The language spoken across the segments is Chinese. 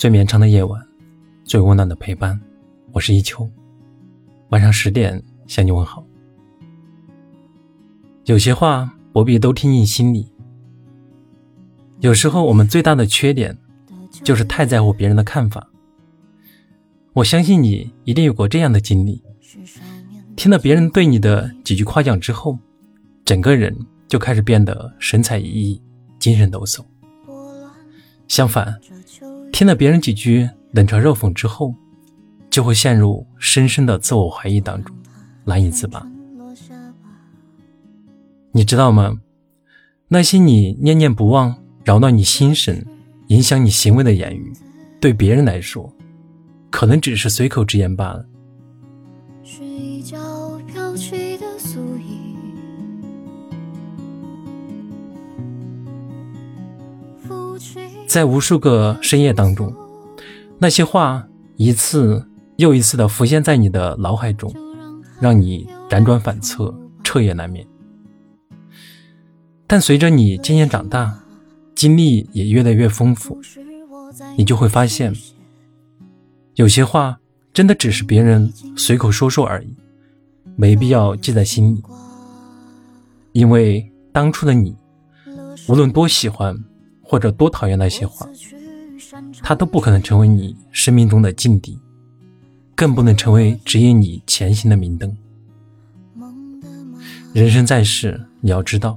最绵长的夜晚，最温暖的陪伴。我是一秋，晚上十点向你问好。有些话不必都听进心里。有时候我们最大的缺点，就是太在乎别人的看法。我相信你一定有过这样的经历：听了别人对你的几句夸奖之后，整个人就开始变得神采奕奕、精神抖擞。相反，听了别人几句冷嘲热讽之后，就会陷入深深的自我怀疑当中，难以自拔。你知道吗？那些你念念不忘、扰乱你心神、影响你行为的言语，对别人来说，可能只是随口之言罢了。在无数个深夜当中，那些话一次又一次的浮现在你的脑海中，让你辗转反侧，彻夜难眠。但随着你渐渐长大，经历也越来越丰富，你就会发现，有些话真的只是别人随口说说而已，没必要记在心里。因为当初的你，无论多喜欢。或者多讨厌那些话，他都不可能成为你生命中的劲敌，更不能成为指引你前行的明灯。人生在世，你要知道，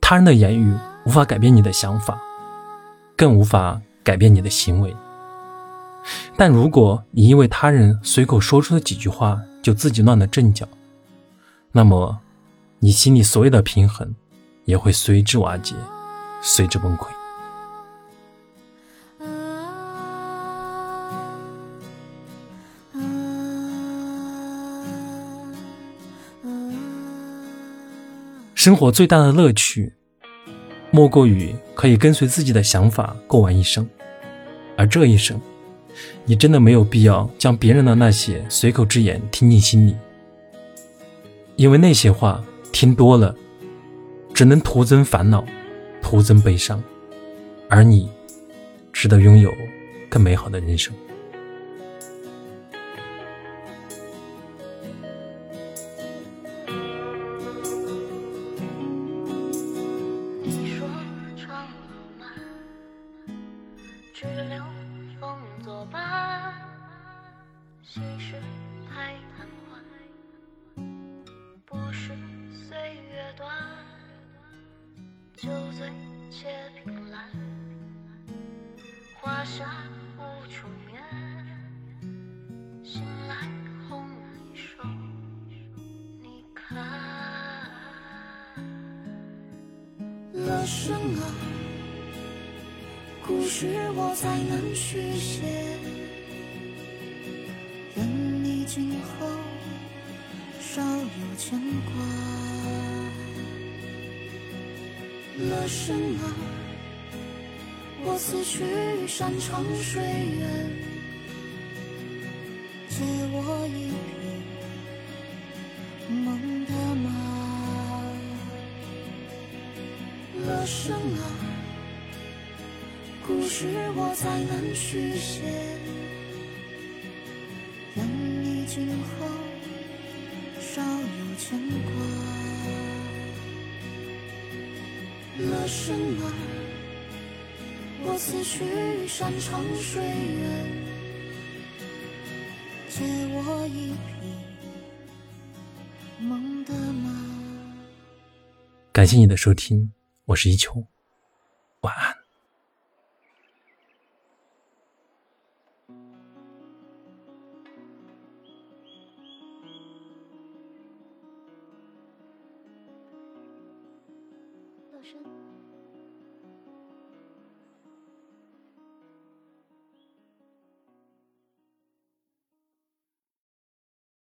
他人的言语无法改变你的想法，更无法改变你的行为。但如果你因为他人随口说出的几句话就自己乱了阵脚，那么你心里所有的平衡也会随之瓦解。随之崩溃。生活最大的乐趣，莫过于可以跟随自己的想法过完一生。而这一生，你真的没有必要将别人的那些随口之言听进心里，因为那些话听多了，只能徒增烦恼。徒增悲伤，而你值得拥有更美好的人生。你说长路漫，去留风作伴，细水太贪且凭栏，花下无处眠。醒来红衣瘦，你看。乐生啊，故事我再难续写。愿你今后少有牵挂。了生啊，我思绪山长水远，借我一匹梦的马。了生啊，故事我再难续写，愿你今后少有牵挂。乐生啊，我思绪山长水远，借我一匹梦的马。感谢你的收听，我是一秋，晚安。乐生。